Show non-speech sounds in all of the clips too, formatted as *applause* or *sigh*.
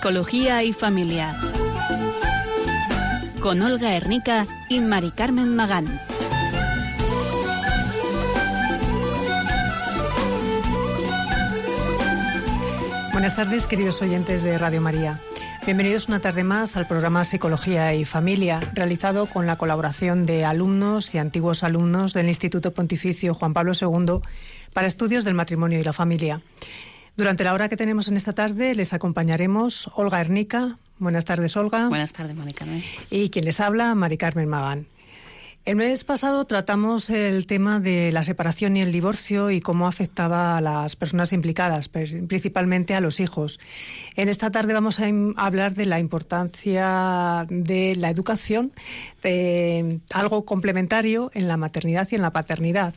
Psicología y familia. Con Olga Hernica y Mari Carmen Magán. Buenas tardes, queridos oyentes de Radio María. Bienvenidos una tarde más al programa Psicología y Familia, realizado con la colaboración de alumnos y antiguos alumnos del Instituto Pontificio Juan Pablo II para estudios del matrimonio y la familia. Durante la hora que tenemos en esta tarde les acompañaremos Olga Ernica. Buenas tardes, Olga. Buenas tardes, Mari Carmen. Y quien les habla, Mari Carmen Magán. El mes pasado tratamos el tema de la separación y el divorcio y cómo afectaba a las personas implicadas, principalmente a los hijos. En esta tarde vamos a hablar de la importancia de la educación, de algo complementario en la maternidad y en la paternidad.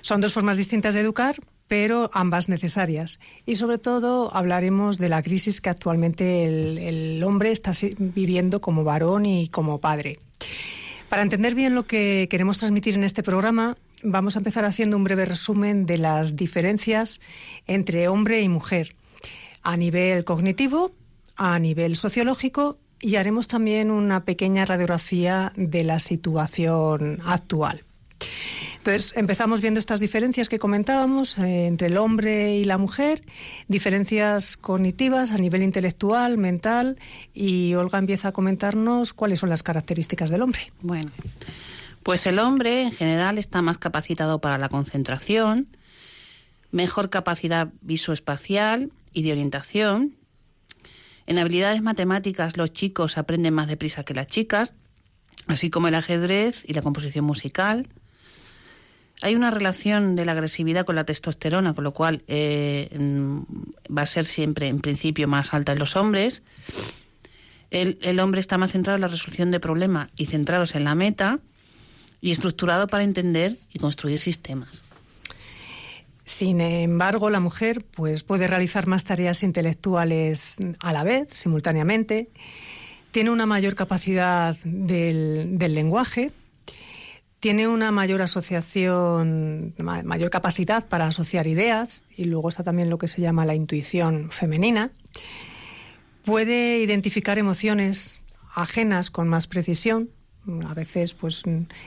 Son dos formas distintas de educar, pero ambas necesarias. Y sobre todo hablaremos de la crisis que actualmente el, el hombre está viviendo como varón y como padre. Para entender bien lo que queremos transmitir en este programa, vamos a empezar haciendo un breve resumen de las diferencias entre hombre y mujer a nivel cognitivo, a nivel sociológico y haremos también una pequeña radiografía de la situación actual. Entonces, empezamos viendo estas diferencias que comentábamos eh, entre el hombre y la mujer, diferencias cognitivas a nivel intelectual, mental, y Olga empieza a comentarnos cuáles son las características del hombre. Bueno, pues el hombre en general está más capacitado para la concentración, mejor capacidad visoespacial y de orientación. En habilidades matemáticas los chicos aprenden más deprisa que las chicas, así como el ajedrez y la composición musical. Hay una relación de la agresividad con la testosterona, con lo cual eh, va a ser siempre, en principio, más alta en los hombres. El, hombre está más centrado en la resolución de problemas y centrados en la meta y estructurado para entender y construir sistemas. Sin embargo, la mujer pues, puede realizar más tareas intelectuales a la vez, simultáneamente. Tiene una mayor capacidad del lenguaje, tiene una mayor asociación, mayor capacidad para asociar ideas y luego está también lo que se llama la intuición femenina. Puede identificar emociones ajenas con más precisión. A veces, pues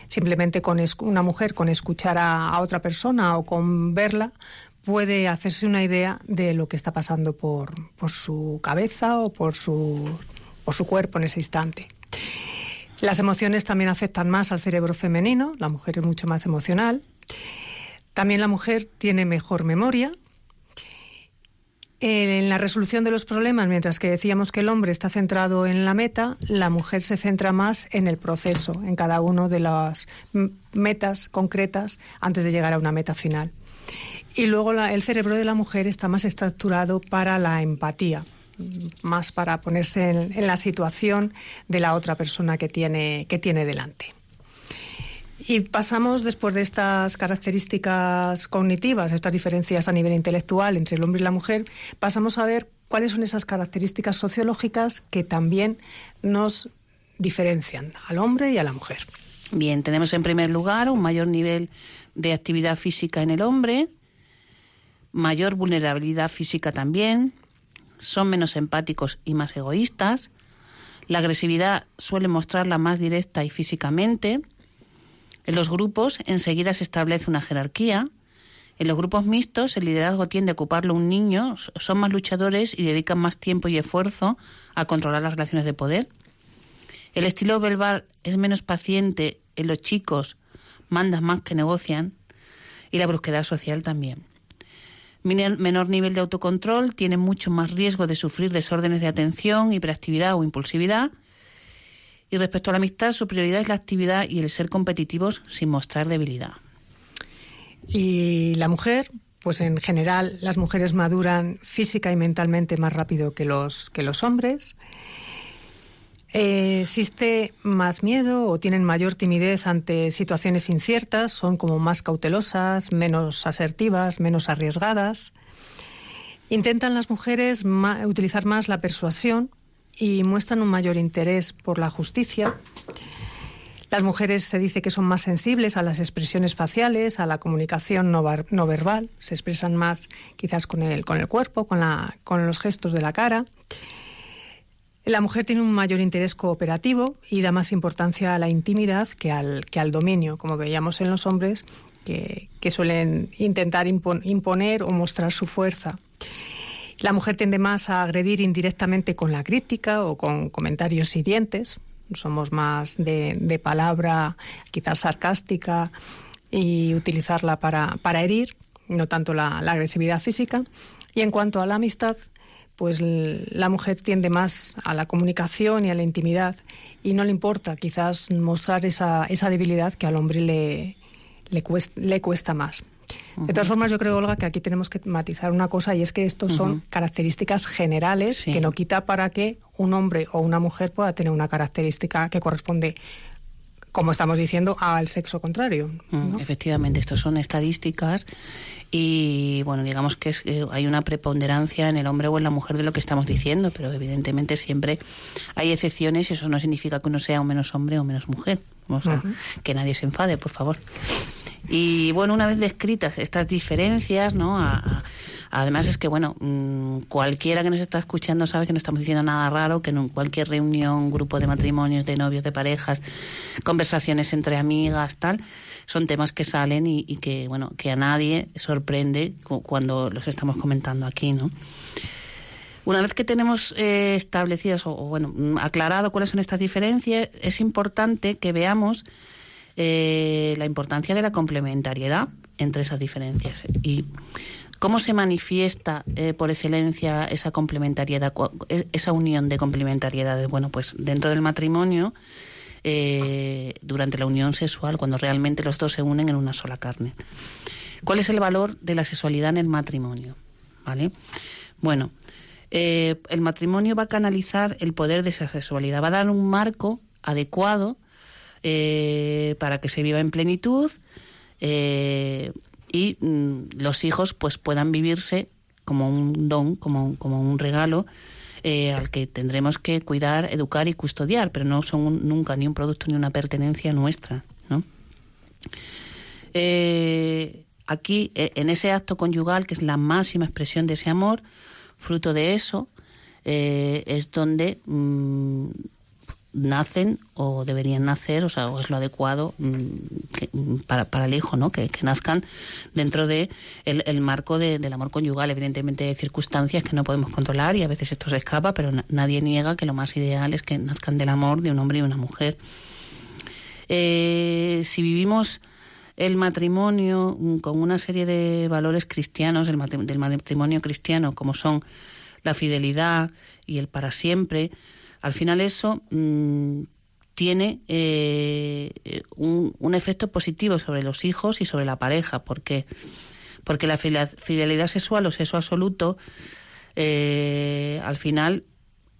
simplemente con una mujer, con escuchar a, otra persona o con verla, puede hacerse una idea de lo que está pasando por, su cabeza o por su, por su cuerpo en ese instante. Las emociones también afectan más al cerebro femenino, la mujer es mucho más emocional. También la mujer tiene mejor memoria. En la resolución de los problemas, mientras que decíamos que el hombre está centrado en la meta, la mujer se centra más en el proceso, en cada una de las metas concretas antes de llegar a una meta final. Y luego el cerebro de la mujer está más estructurado para la empatía más para ponerse en, la situación de la otra persona que tiene, que tiene delante. Y pasamos, después de estas características cognitivas, estas diferencias a nivel intelectual entre el hombre y la mujer, pasamos a ver cuáles son esas características sociológicas que también nos diferencian al hombre y a la mujer. Bien, tenemos en primer lugar un mayor nivel de actividad física en el hombre, mayor vulnerabilidad física también, son menos empáticos y más egoístas. La agresividad suele mostrarla más directa y físicamente. En los grupos enseguida se establece una jerarquía. En los grupos mixtos el liderazgo tiende a ocuparlo un niño, son más luchadores y dedican más tiempo y esfuerzo a controlar las relaciones de poder. El estilo verbal es menos paciente en los chicos, mandan más que negocian, y la brusquedad social también menor nivel de autocontrol, tiene mucho más riesgo de sufrir desórdenes de atención, hiperactividad o impulsividad. Y respecto a la amistad, su prioridad es la actividad y el ser competitivos sin mostrar debilidad. Y la mujer, pues en general las mujeres maduran física y mentalmente más rápido que los, que los hombres. Eh, existe más miedo o tienen mayor timidez ante situaciones inciertas, son como más cautelosas, menos asertivas, menos arriesgadas. Intentan las mujeres utilizar más la persuasión y muestran un mayor interés por la justicia. Las mujeres se dice que son más sensibles a las expresiones faciales, a la comunicación no, no verbal, se expresan más quizás con el, con el cuerpo, con, la, con los gestos de la cara. La mujer tiene un mayor interés cooperativo y da más importancia a la intimidad que al, que al dominio, como veíamos en los hombres, que, suelen intentar imponer o mostrar su fuerza. La mujer tiende más a agredir indirectamente con la crítica o con comentarios hirientes. Somos más de, palabra quizás sarcástica y utilizarla para, herir, no tanto la agresividad física. Y en cuanto a la amistad, pues la mujer tiende más a la comunicación y a la intimidad y no le importa quizás mostrar esa, esa debilidad que al hombre le, le, cuesta, le cuesta más. De todas formas, yo creo, Olga, que aquí tenemos que matizar una cosa y es que estos son características generales que no quita para que un hombre o una mujer pueda tener una característica que corresponde como estamos diciendo, al sexo contrario. Mm, efectivamente, estas son estadísticas y, bueno, digamos que eh, hay una preponderancia en el hombre o en la mujer de lo que estamos diciendo, pero evidentemente siempre hay excepciones y eso no significa que uno sea o menos hombre o menos mujer. Que nadie se enfade, por favor. Y bueno, una vez descritas estas diferencias, ¿no? además es que, bueno, mm, cualquiera que nos está escuchando sabe que no estamos diciendo nada raro, que en cualquier reunión, grupo de matrimonios, de novios, de parejas, conversaciones entre amigas, tal, son temas que salen y, que, bueno, que a nadie sorprende cuando los estamos comentando aquí, ¿no? Una vez que tenemos eh, establecidas o, bueno, mm, aclarado cuáles son estas diferencias, es importante que veamos eh, la importancia de la complementariedad entre esas diferencias y cómo se manifiesta eh, por excelencia esa complementariedad, esa unión de complementariedades. Bueno, pues dentro del matrimonio, durante la unión sexual, cuando realmente los dos se unen en una sola carne. ¿Cuál es el valor de la sexualidad en el matrimonio? ¿Vale? Bueno, eh, el matrimonio va a canalizar el poder de esa sexualidad, va a dar un marco adecuado eh, para que se viva en plenitud eh, y mm, los hijos pues puedan vivirse como un don, como, como un regalo al que tendremos que cuidar, educar y custodiar, pero no son nunca ni un producto ni una pertenencia nuestra. ¿no? aquí, en ese acto conyugal, que es la máxima expresión de ese amor, fruto de eso eh, es donde mm, nacen o deberían nacer, o sea, o es lo adecuado mm, para, para, el hijo, ¿no? Que, nazcan dentro de el, marco del amor conyugal. Evidentemente hay circunstancias que no podemos controlar y a veces esto se escapa, pero nadie niega que lo más ideal es que nazcan del amor de un hombre y una mujer. Eh, si vivimos el matrimonio mm, con una serie de valores cristianos del matrimonio cristiano, como son la fidelidad y el para siempre, al final eso mm, tiene eh, un, un, efecto positivo sobre los hijos y sobre la pareja. ¿Por qué? Porque la fidelidad sexual o sexo absoluto, eh, al final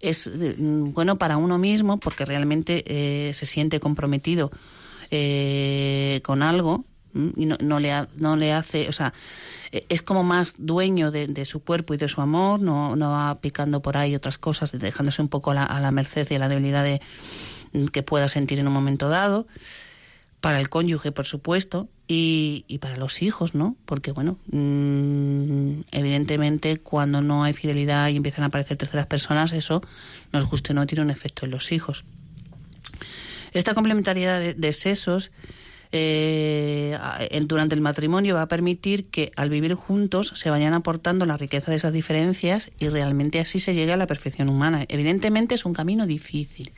es mm, bueno para uno mismo porque realmente eh, se siente comprometido eh, con algo y no, le no le hace, o sea, e, es como más dueño de, su cuerpo y de su amor, no, no va picando por ahí otras cosas, dejándose un poco a la merced y a la debilidad de, mm, que pueda sentir en un momento dado. Para el cónyuge, por supuesto, y, y para los hijos, ¿no? Porque, bueno, mm, evidentemente cuando no hay fidelidad y empiezan a aparecer terceras personas, eso, nos guste o no, tiene un efecto en los hijos. Esta complementariedad de, sesos eh, durante el matrimonio va a permitir que al vivir juntos se vayan aportando la riqueza de esas diferencias y realmente así se llegue a la perfección humana. Evidentemente es un camino difícil,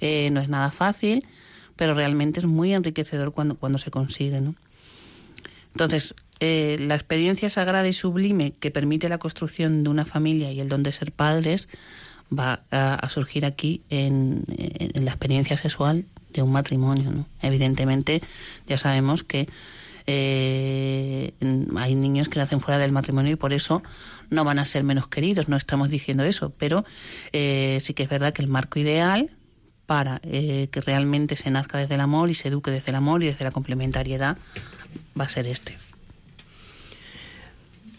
eh, no es nada fácil, pero realmente es muy enriquecedor cuando, cuando se consigue. ¿no? Entonces, eh, la experiencia sagrada y sublime que permite la construcción de una familia y el don de ser padres va a, surgir aquí en, la experiencia sexual de un matrimonio. ¿no? Evidentemente, ya sabemos que eh, hay niños que nacen fuera del matrimonio y por eso no van a ser menos queridos, no estamos diciendo eso, pero eh, sí que es verdad que el marco ideal para eh, que realmente se nazca desde el amor y se eduque desde el amor y desde la complementariedad va a ser este.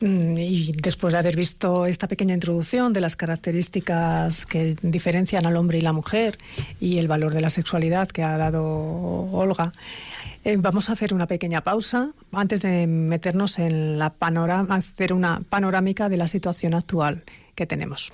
Mm, y después de haber visto esta pequeña introducción de las características que diferencian al hombre y la mujer y el valor de la sexualidad que ha dado Olga, eh, vamos a hacer una pequeña pausa antes de meternos en la panorama, hacer una panorámica de la situación actual que tenemos.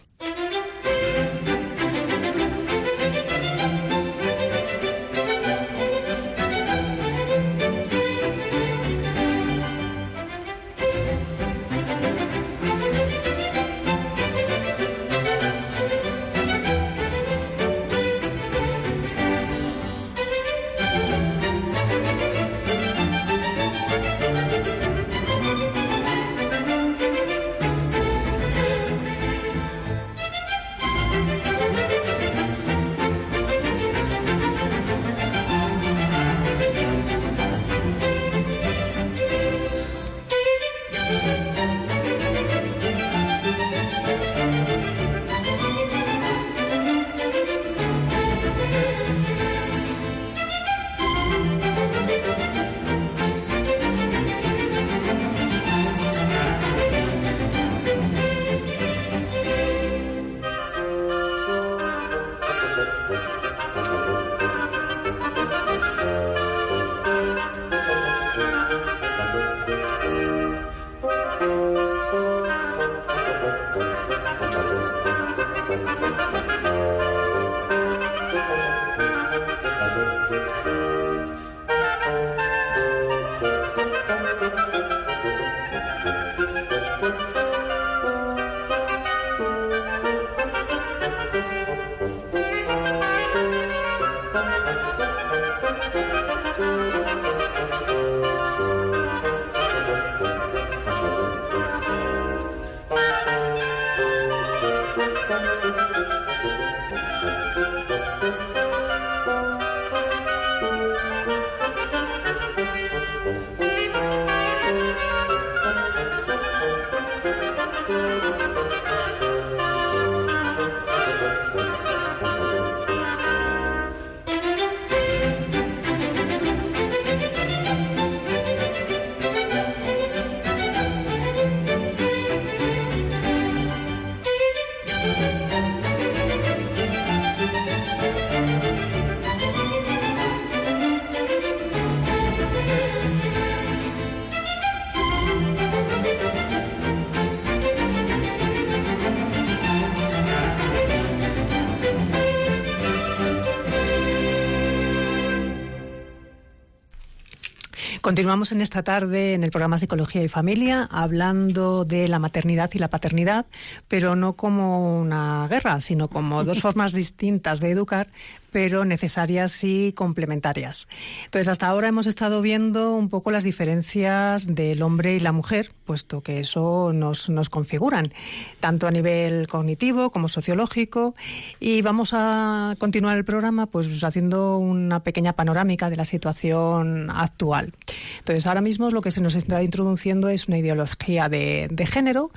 Continuamos en esta tarde en el programa Psicología y Familia hablando de la maternidad y la paternidad, pero no como una guerra, sino como *laughs* dos formas distintas de educar, pero necesarias y complementarias. Entonces, hasta ahora hemos estado viendo un poco las diferencias del hombre y la mujer, puesto que eso nos, nos configuran, tanto a nivel cognitivo como sociológico, y vamos a continuar el programa pues haciendo una pequeña panorámica de la situación actual. Entonces, ahora mismo lo que se nos está introduciendo es una ideología de, género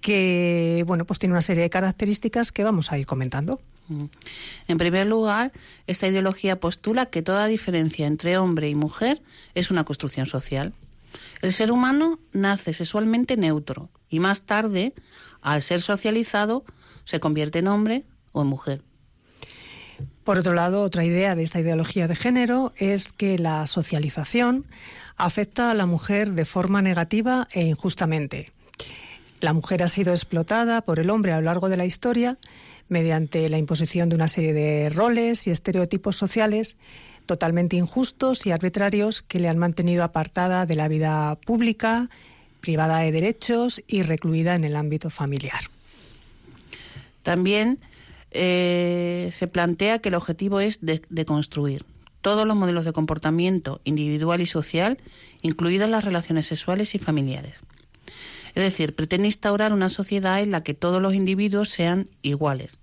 que, bueno, pues tiene una serie de características que vamos a ir comentando. En primer lugar, esta ideología postula que toda diferencia entre hombre y mujer es una construcción social. El ser humano nace sexualmente neutro y más tarde, al ser socializado, se convierte en hombre o en mujer. Por otro lado, otra idea de esta ideología de género es que la socialización afecta a la mujer de forma negativa e injustamente. La mujer ha sido explotada por el hombre a lo largo de la historia mediante la imposición de una serie de roles y estereotipos sociales totalmente injustos y arbitrarios que le han mantenido apartada de la vida pública, privada de derechos y recluida en el ámbito familiar. También eh, se plantea que el objetivo es de, de, construir todos los modelos de comportamiento individual y social, incluidas las relaciones sexuales y familiares. Es decir, pretende instaurar una sociedad en la que todos los individuos sean iguales.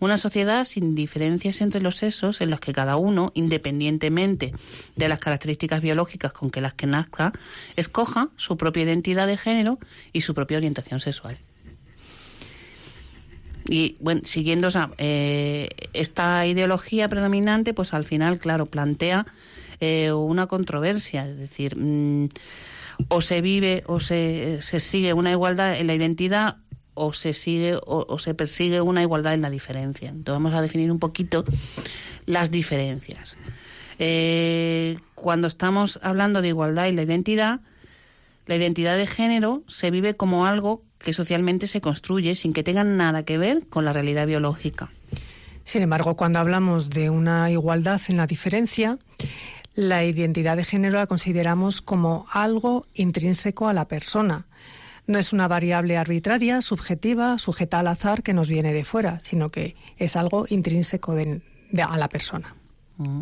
Una sociedad sin diferencias entre los sexos en los que cada uno, independientemente de las características biológicas con que las que nazca, escoja su propia identidad de género y su propia orientación sexual. Y bueno, siguiendo eh, esta ideología predominante, pues al final, claro, plantea eh, una controversia, es decir, mmm, o se vive o se, se, sigue una igualdad en la identidad o se sigue o, o, se persigue una igualdad en la diferencia. Entonces vamos a definir un poquito las diferencias. Eh, cuando estamos hablando de igualdad y la identidad, la identidad de género se vive como algo que socialmente se construye sin que tenga nada que ver con la realidad biológica. Sin embargo, cuando hablamos de una igualdad en la diferencia, la identidad de género la consideramos como algo intrínseco a la persona. No es una variable arbitraria, subjetiva, sujeta al azar que nos viene de fuera, sino que es algo intrínseco de, de, a la persona. Mm.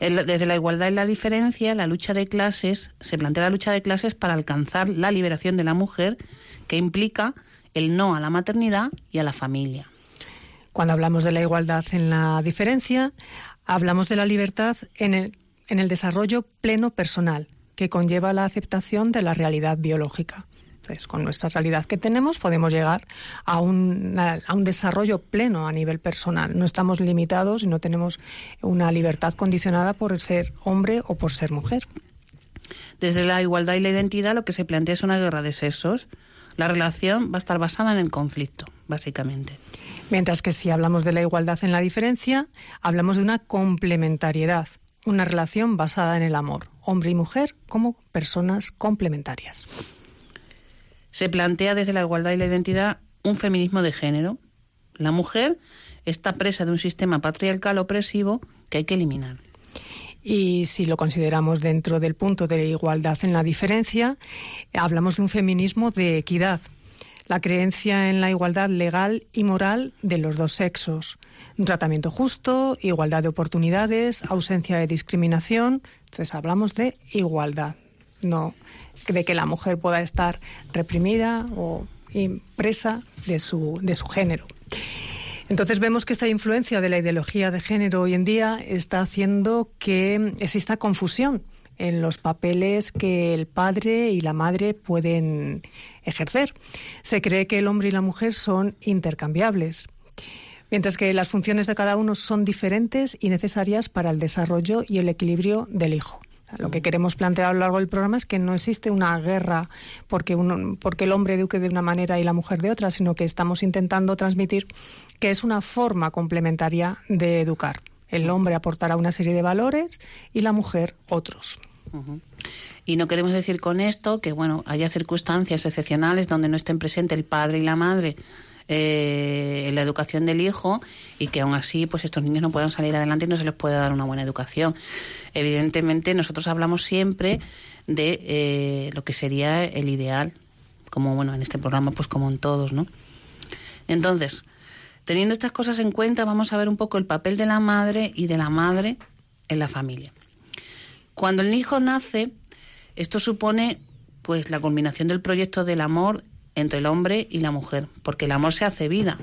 Desde la igualdad y la diferencia, la lucha de clases, se plantea la lucha de clases para alcanzar la liberación de la mujer, que implica el no a la maternidad y a la familia. Cuando hablamos de la igualdad en la diferencia, hablamos de la libertad en el en el desarrollo pleno personal, que conlleva la aceptación de la realidad biológica. Entonces, con nuestra realidad que tenemos podemos llegar a un, a un, desarrollo pleno a nivel personal. No estamos limitados y no tenemos una libertad condicionada por ser hombre o por ser mujer. Desde la igualdad y la identidad lo que se plantea es una guerra de sexos. La relación va a estar basada en el conflicto, básicamente. Mientras que si hablamos de la igualdad en la diferencia, hablamos de una complementariedad una relación basada en el amor, hombre y mujer como personas complementarias. Se plantea desde la igualdad y la identidad un feminismo de género. La mujer está presa de un sistema patriarcal opresivo que hay que eliminar. Y si lo consideramos dentro del punto de igualdad en la diferencia, hablamos de un feminismo de equidad, la creencia en la igualdad legal y moral de los dos sexos, un tratamiento justo, igualdad de oportunidades, ausencia de discriminación. Entonces hablamos de igualdad, no de que la mujer pueda estar reprimida o presa de su, de su género. Entonces vemos que esta influencia de la ideología de género hoy en día está haciendo que exista confusión en los papeles que el padre y la madre pueden ejercer. Se cree que el hombre y la mujer son intercambiables, mientras que las funciones de cada uno son diferentes y necesarias para el desarrollo y el equilibrio del hijo. Lo que queremos plantear a lo largo del programa es que no existe una guerra porque, uno, porque el hombre eduque de una manera y la mujer de otra, sino que estamos intentando transmitir que es una forma complementaria de educar. El hombre aportará una serie de valores y la mujer otros. Y no queremos decir con esto que bueno haya circunstancias excepcionales donde no estén presentes el padre y la madre eh, la educación del hijo y que aún así pues estos niños no puedan salir adelante y no se les pueda dar una buena educación. Evidentemente nosotros hablamos siempre de eh, lo que sería el ideal, como bueno en este programa pues como en todos, ¿no? Entonces, teniendo estas cosas en cuenta, vamos a ver un poco el papel de la madre y de la madre en la familia. Cuando el hijo nace, esto supone pues la culminación del proyecto del amor entre el hombre y la mujer, porque el amor se hace vida,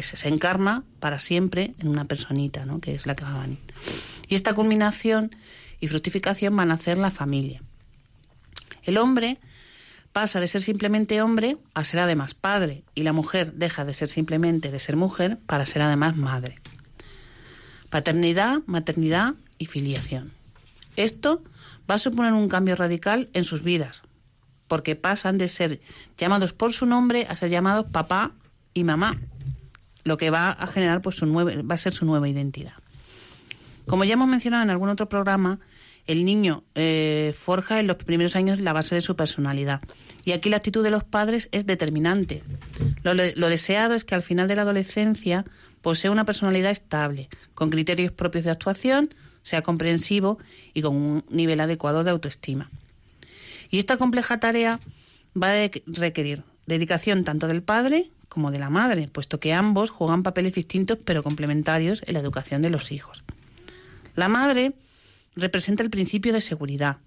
se encarna para siempre en una personita, ¿no? que es la que va a venir. Y esta culminación y fructificación van a hacer la familia. El hombre pasa de ser simplemente hombre a ser además padre, y la mujer deja de ser simplemente de ser mujer para ser además madre. Paternidad, maternidad y filiación. Esto va a suponer un cambio radical en sus vidas, porque pasan de ser llamados por su nombre a ser llamados papá y mamá, lo que va a generar pues su va a ser su nueva identidad. Como ya hemos mencionado en algún otro programa, el niño eh, forja en los primeros años la base de su personalidad. Y aquí la actitud de los padres es determinante. Lo, lo, deseado es que al final de la adolescencia posea una personalidad estable, con criterios propios de actuación, sea comprensivo y con un nivel adecuado de autoestima. Y esta compleja tarea va a requerir dedicación tanto del padre como de la madre, puesto que ambos juegan papeles distintos pero complementarios en la educación de los hijos. La madre representa el principio de seguridad.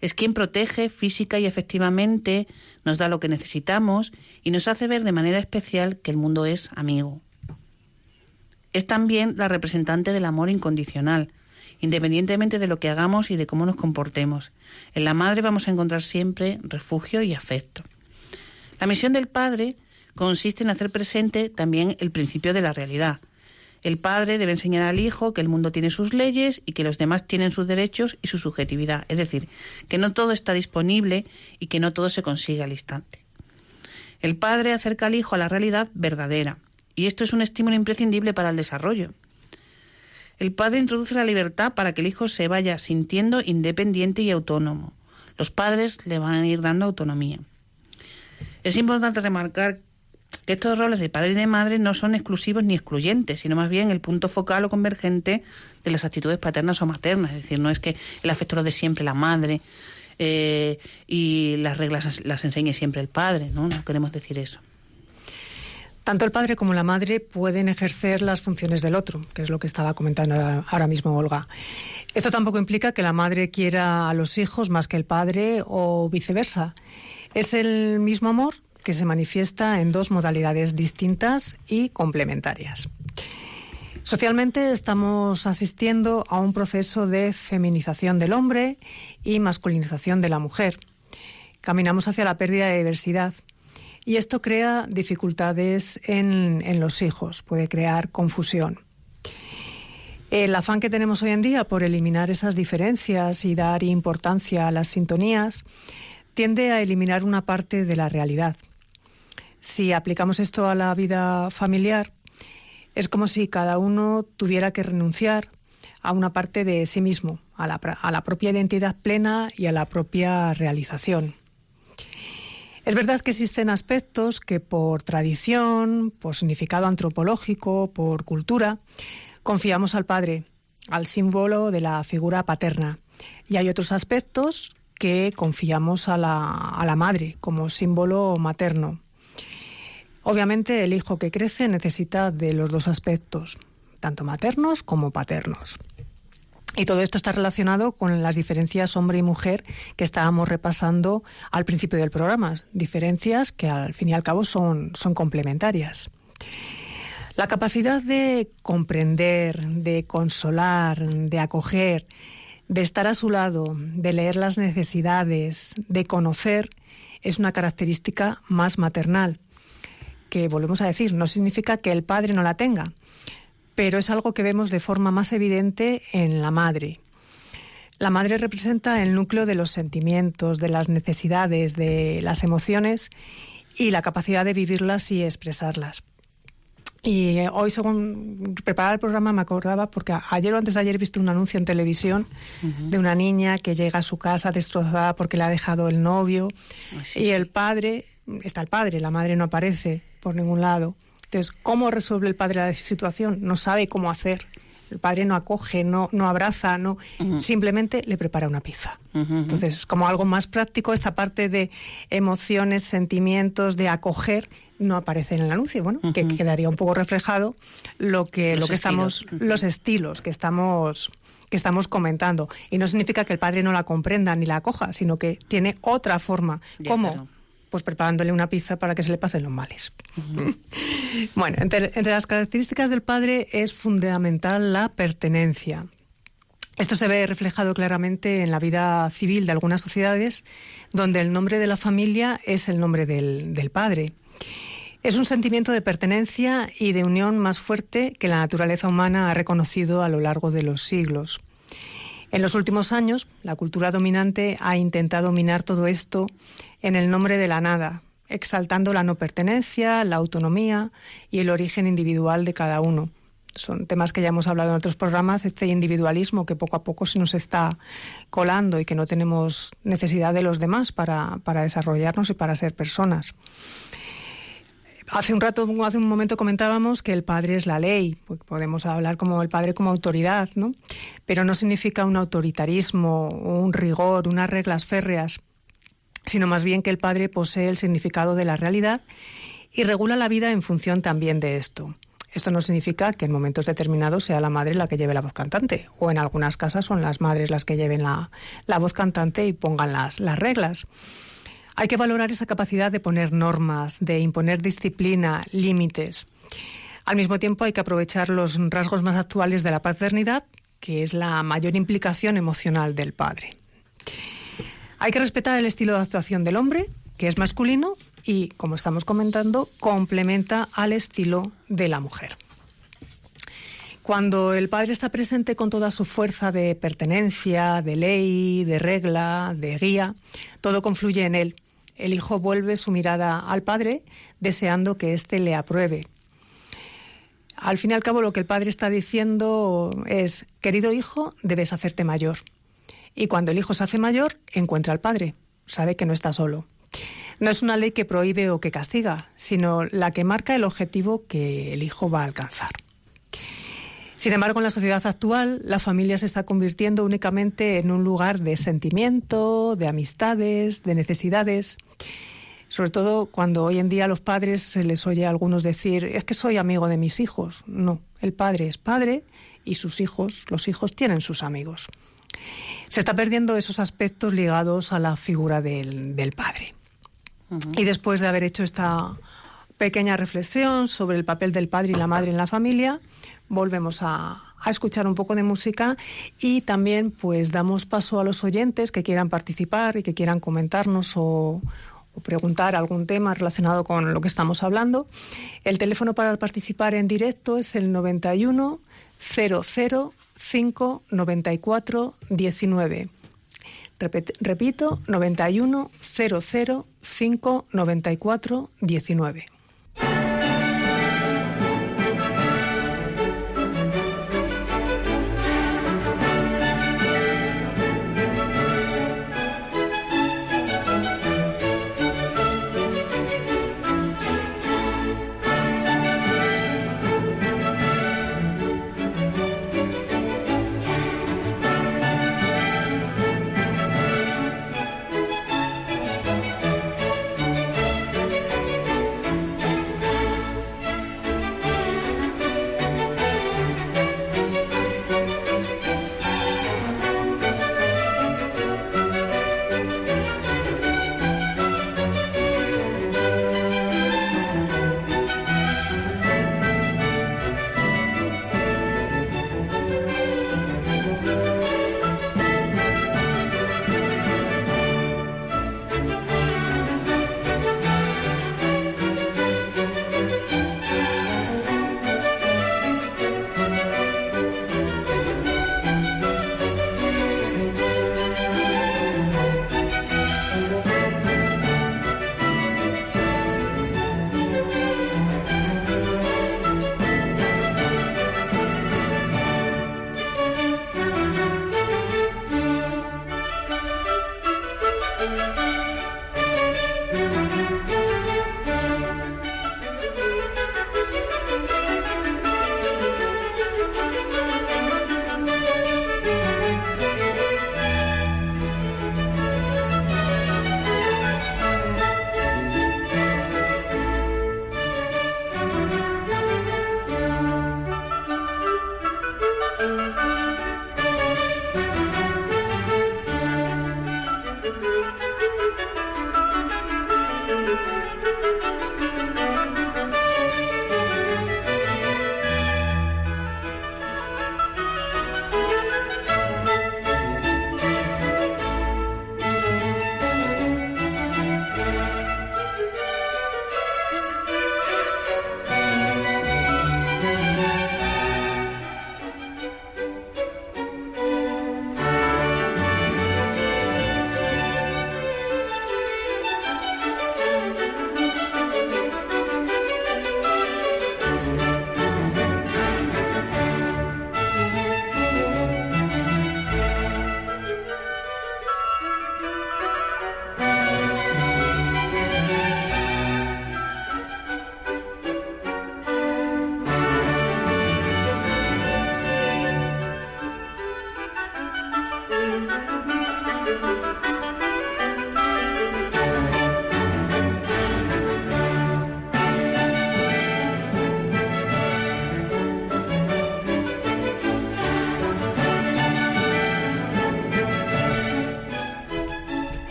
Es quien protege física y efectivamente, nos da lo que necesitamos y nos hace ver de manera especial que el mundo es amigo. Es también la representante del amor incondicional, independientemente de lo que hagamos y de cómo nos comportemos. En la madre vamos a encontrar siempre refugio y afecto. La misión del padre consiste en hacer presente también el principio de la realidad. El padre debe enseñar al hijo que el mundo tiene sus leyes y que los demás tienen sus derechos y su subjetividad, es decir, que no todo está disponible y que no todo se consigue al instante. El padre acerca al hijo a la realidad verdadera, y esto es un estímulo imprescindible para el desarrollo. El padre introduce la libertad para que el hijo se vaya sintiendo independiente y autónomo. Los padres le van a ir dando autonomía. Es importante remarcar que estos roles de padre y de madre no son exclusivos ni excluyentes, sino más bien el punto focal o convergente de las actitudes paternas o maternas. Es decir, no es que el afecto lo de siempre la madre eh, y las reglas las enseñe siempre el padre, ¿no? No queremos decir eso. Tanto el padre como la madre pueden ejercer las funciones del otro, que es lo que estaba comentando ahora mismo Olga. Esto tampoco implica que la madre quiera a los hijos más que el padre o viceversa. Es el mismo amor que se manifiesta en dos modalidades distintas y complementarias. Socialmente estamos asistiendo a un proceso de feminización del hombre y masculinización de la mujer. Caminamos hacia la pérdida de diversidad y esto crea dificultades en, los hijos, puede crear confusión. El afán que tenemos hoy en día por eliminar esas diferencias y dar importancia a las sintonías tiende a eliminar una parte de la realidad. Si aplicamos esto a la vida familiar, es como si cada uno tuviera que renunciar a una parte de sí mismo, a la, a la propia identidad plena y a la propia realización. Es verdad que existen aspectos que por tradición, por significado antropológico, por cultura, confiamos al padre, al símbolo de la figura paterna. Y hay otros aspectos que confiamos a la, a la madre como símbolo materno. Obviamente el hijo que crece necesita de los dos aspectos, tanto maternos como paternos. Y todo esto está relacionado con las diferencias hombre y mujer que estábamos repasando al principio del programa, diferencias que al fin y al cabo son, son complementarias. La capacidad de comprender, de consolar, de acoger, de estar a su lado, de leer las necesidades, de conocer, es una característica más maternal, que volvemos a decir, no significa que el padre no la tenga, pero es algo que vemos de forma más evidente en la madre. La madre representa el núcleo de los sentimientos, de las necesidades, de las emociones y la capacidad de vivirlas y expresarlas. Y eh, hoy, según preparaba el programa, me acordaba, porque ayer o antes de ayer he visto un anuncio en televisión de una niña que llega a su casa destrozada porque le ha dejado el novio. y el padre, está el padre, la madre no aparece, por ningún lado. Entonces, ¿cómo resuelve el padre la situación? No sabe cómo hacer. El padre no acoge, no, no abraza, no, simplemente le prepara una pizza. Entonces, como algo más práctico, esta parte de emociones, sentimientos, de acoger, no aparece en el anuncio. Bueno, que quedaría un poco reflejado lo que, lo que estamos, los estilos que estamos que estamos comentando. Y no significa que el padre no la comprenda ni la acoja, sino que tiene otra forma. ¿Cómo? Pues preparándole una pizza para que se le pasen los males. *laughs* bueno, entre, las características del padre es fundamental la pertenencia. Esto se ve reflejado claramente en la vida civil de algunas sociedades, donde el nombre de la familia es el nombre del, del padre. Es un sentimiento de pertenencia y de unión más fuerte que la naturaleza humana ha reconocido a lo largo de los siglos. En los últimos años, la cultura dominante ha intentado dominar todo esto en el nombre de la nada, exaltando la no pertenencia, la autonomía y el origen individual de cada uno. Son temas que ya hemos hablado en otros programas, este individualismo que poco a poco se nos está colando y que no tenemos necesidad de los demás para, para desarrollarnos y para ser personas. Hace un rato, hace un momento comentábamos que el padre es la ley, podemos hablar como el padre como autoridad, ¿no? Pero no significa un autoritarismo, un rigor, unas reglas férreas, sino más bien que el padre posee el significado de la realidad y regula la vida en función también de esto. Esto no significa que en momentos determinados sea la madre la que lleve la voz cantante, o en algunas casas son las madres las que lleven la, la voz cantante y pongan las, las reglas. Hay que valorar esa capacidad de poner normas, de imponer disciplina, límites. Al mismo tiempo hay que aprovechar los rasgos más actuales de la paternidad, que es la mayor implicación emocional del padre. Hay que respetar el estilo de actuación del hombre, que es masculino y, como estamos comentando, complementa al estilo de la mujer. Cuando el padre está presente con toda su fuerza de pertenencia, de ley, de regla, de guía, todo confluye en él el hijo vuelve su mirada al padre deseando que éste le apruebe. Al fin y al cabo lo que el padre está diciendo es, querido hijo, debes hacerte mayor. Y cuando el hijo se hace mayor, encuentra al padre, sabe que no está solo. No es una ley que prohíbe o que castiga, sino la que marca el objetivo que el hijo va a alcanzar. Sin embargo, en la sociedad actual, la familia se está convirtiendo únicamente en un lugar de sentimiento, de amistades, de necesidades. Sobre todo cuando hoy en día a los padres se les oye a algunos decir, es que soy amigo de mis hijos. No, el padre es padre y sus hijos, los hijos tienen sus amigos. Se está perdiendo esos aspectos ligados a la figura del, padre. Y después de haber hecho esta pequeña reflexión sobre el papel del padre y la madre en la familia, volvemos a, escuchar un poco de música y también pues damos paso a los oyentes que quieran participar y que quieran comentarnos o, preguntar algún tema relacionado con lo que estamos hablando. El teléfono para participar en directo es el 91 00 5 94 19. repito, 91 00 5 94 19.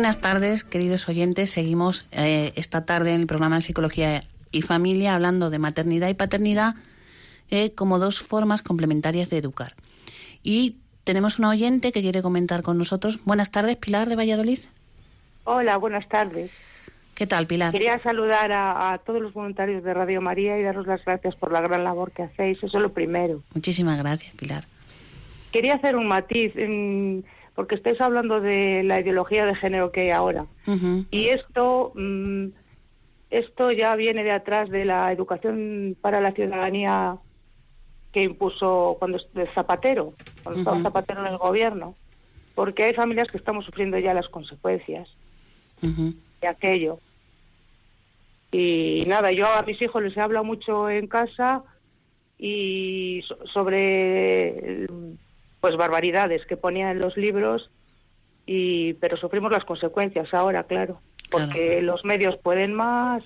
Buenas tardes, queridos oyentes. Seguimos eh, esta tarde en el programa de Psicología y Familia hablando de maternidad y paternidad eh, como dos formas complementarias de educar. Y tenemos una oyente que quiere comentar con nosotros. Buenas tardes, Pilar de Valladolid. Hola, buenas tardes. ¿Qué tal, Pilar? Quería saludar a, todos los voluntarios de Radio María y daros las gracias por la gran labor que hacéis. Eso es lo primero. Muchísimas gracias, Pilar. Quería hacer un matiz, porque estáis hablando de la ideología de género que hay ahora. Y esto, mm, esto ya viene de atrás de la educación para la ciudadanía que impuso cuando Zapatero, cuando estaba Zapatero en el gobierno. Porque hay familias que estamos sufriendo ya las consecuencias de aquello. Y nada, yo a mis hijos les he hablado mucho en casa y sobre pues barbaridades que ponían en los libros y pero sufrimos las consecuencias ahora, claro, porque los medios pueden más,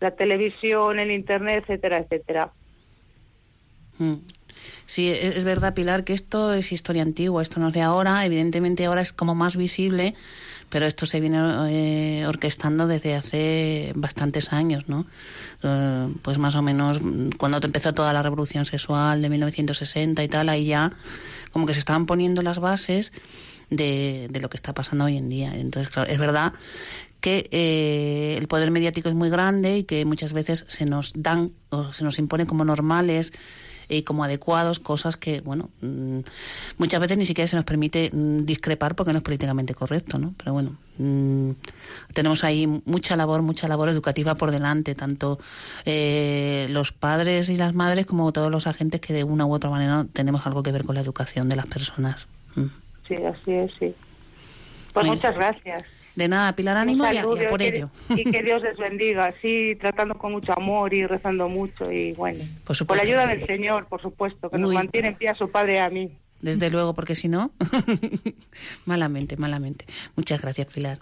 la televisión, el internet, etcétera, etcétera. Sí, e-, es verdad, Pilar, que esto es historia antigua, esto no es de ahora, evidentemente ahora es como más visible, pero esto se viene eh, orquestando desde hace bastantes años, ¿no? Eh, pues más o menos mm, cuando empezó toda la revolución sexual de 1960 y tal, ahí ya como que se estaban poniendo las bases de, de lo que está pasando hoy en día. Entonces, claro, es verdad que eh, el poder mediático es muy grande y que muchas veces se nos dan o se nos impone como normales y como adecuados, cosas que, bueno, mm, muchas veces ni siquiera se nos permite mm, discrepar porque no es políticamente correcto, ¿no? Pero bueno, mm, tenemos ahí mucha labor, mucha labor educativa por delante, tanto eh, los padres y las madres como todos los agentes que de una u otra manera tenemos algo que ver con la educación de las personas. Sí, así es, sí. Pues muchas gracias. De nada, Pilar, ánimo y, por ello. Y que Dios *laughs* les bendiga, sí, tratando con mucho amor y rezando mucho y bueno. Por, la ayuda del Señor, por supuesto, que nos mantiene en pie a su Padre y a mí. Desde luego, porque si no, *laughs* malamente, malamente. Muchas gracias, Pilar.